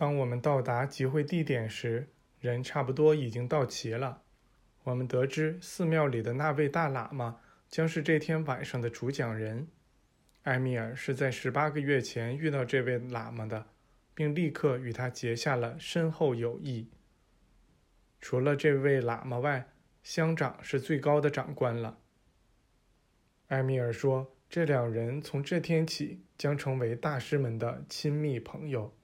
当我们到达集会地点时，人差不多已经到齐了。我们得知寺庙里的那位大喇嘛将是这天晚上的主讲人。埃米尔是在十八个月前遇到这位喇嘛的，并立刻与他结下了深厚友谊。除了这位喇嘛外，乡长是最高的长官了。埃米尔说：“这两人从这天起将成为大师们的亲密朋友。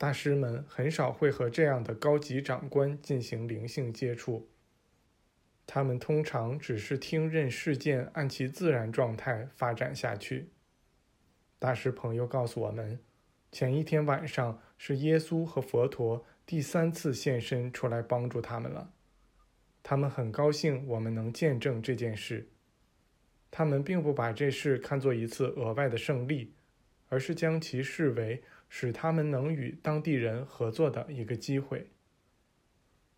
大师们很少会和这样的高级长官进行灵性接触。”他们通常只是听任事件按其自然状态发展下去。大师朋友告诉我们，前一天晚上是耶稣和佛陀第三次现身出来帮助他们了。他们很高兴我们能见证这件事。他们并不把这事看作一次额外的胜利，而是将其视为使他们能与当地人合作的一个机会。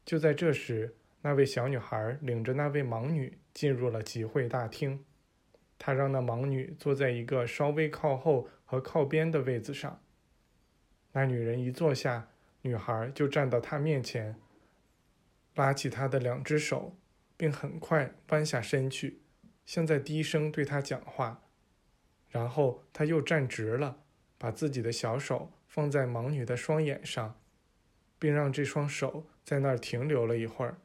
就在这时。那位小女孩领着那位盲女进入了集会大厅，她让那盲女坐在一个稍微靠后和靠边的位子上。那女人一坐下，女孩就站到她面前，拉起她的两只手，并很快弯下身去，像在低声对她讲话。然后她又站直了，把自己的小手放在盲女的双眼上，并让这双手在那儿停留了一会儿。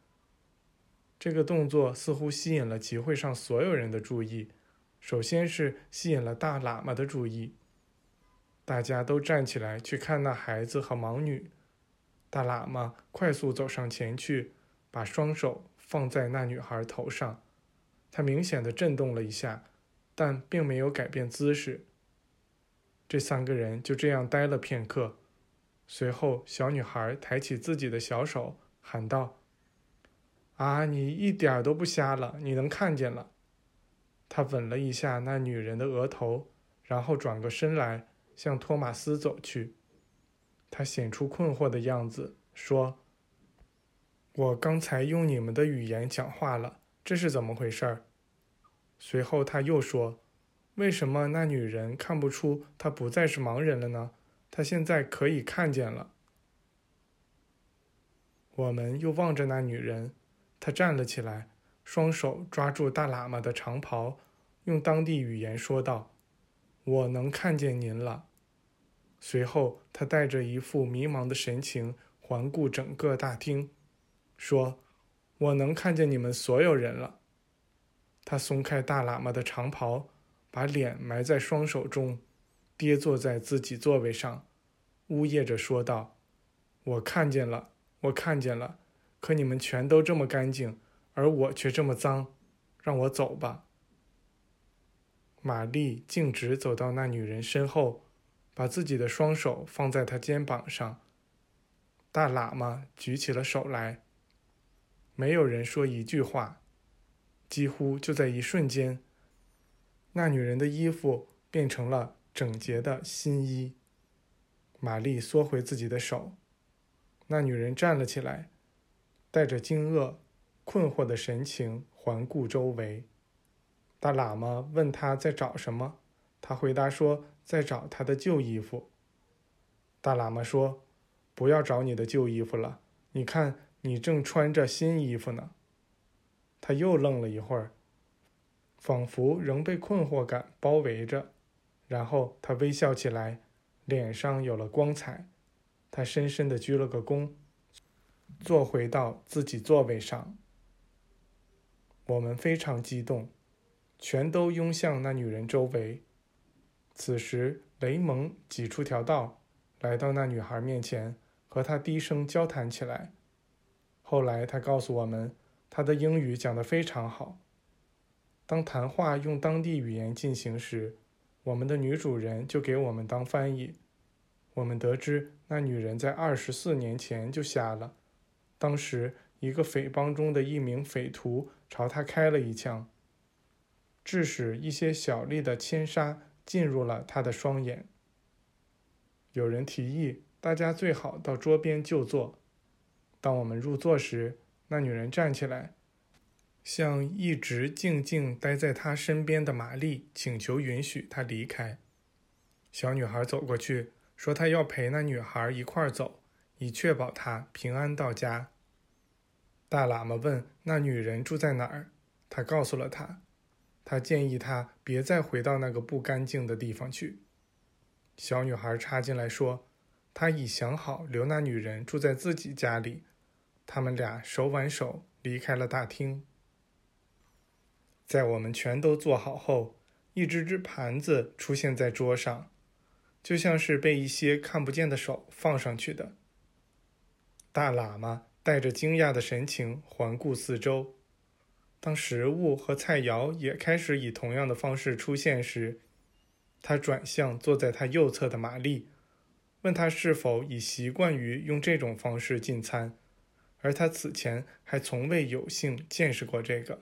这个动作似乎吸引了集会上所有人的注意，首先是吸引了大喇嘛的注意。大家都站起来去看那孩子和盲女。大喇嘛快速走上前去，把双手放在那女孩头上。他明显的震动了一下，但并没有改变姿势。这三个人就这样呆了片刻。随后，小女孩抬起自己的小手，喊道。啊，你一点都不瞎了，你能看见了。他吻了一下那女人的额头，然后转过身来向托马斯走去。他显出困惑的样子，说：“我刚才用你们的语言讲话了，这是怎么回事？”随后他又说：“为什么那女人看不出她不再是盲人了呢？她现在可以看见了。”我们又望着那女人。她站了起来，双手抓住大喇嘛的长袍，用当地语言说道：“我能看见您了。”随后，他带着一副迷茫的神情环顾整个大厅，说：“我能看见你们所有人了。”他松开大喇嘛的长袍，把脸埋在双手中，跌坐在自己座位上，呜咽着说道：“我看见了，我看见了。”可你们全都这么干净，而我却这么脏，让我走吧。玛丽径直走到那女人身后，把自己的双手放在她肩膀上。大喇嘛举起了手来。没有人说一句话，几乎就在一瞬间，那女人的衣服变成了整洁的新衣。玛丽缩回自己的手，那女人站了起来。带着惊愕、困惑的神情环顾周围，大喇嘛问他在找什么，他回答说在找他的旧衣服。大喇嘛说：“不要找你的旧衣服了，你看你正穿着新衣服呢。”他又愣了一会儿，仿佛仍被困惑感包围着，然后他微笑起来，脸上有了光彩。他深深地鞠了个躬。坐回到自己座位上，我们非常激动，全都拥向那女人周围。此时，雷蒙挤出条道，来到那女孩面前，和她低声交谈起来。后来，他告诉我们，他的英语讲得非常好。当谈话用当地语言进行时，我们的女主人就给我们当翻译。我们得知，那女人在二十四年前就瞎了。当时，一个匪帮中的一名匪徒朝他开了一枪，致使一些小粒的铅砂进入了他的双眼。有人提议，大家最好到桌边就坐。当我们入座时，那女人站起来，向一直静静待在他身边的玛丽请求允许她离开。小女孩走过去，说她要陪那女孩一块儿走，以确保她平安到家。大喇嘛问那女人住在哪儿，他告诉了他。他建议他别再回到那个不干净的地方去。小女孩插进来说：“他已想好留那女人住在自己家里。”他们俩手挽手离开了大厅。在我们全都坐好后，一只只盘子出现在桌上，就像是被一些看不见的手放上去的。大喇嘛带着惊讶的神情环顾四周。当食物和菜肴也开始以同样的方式出现时，他转向坐在他右侧的玛丽，问他是否已习惯于用这种方式进餐，而他此前还从未有幸见识过这个。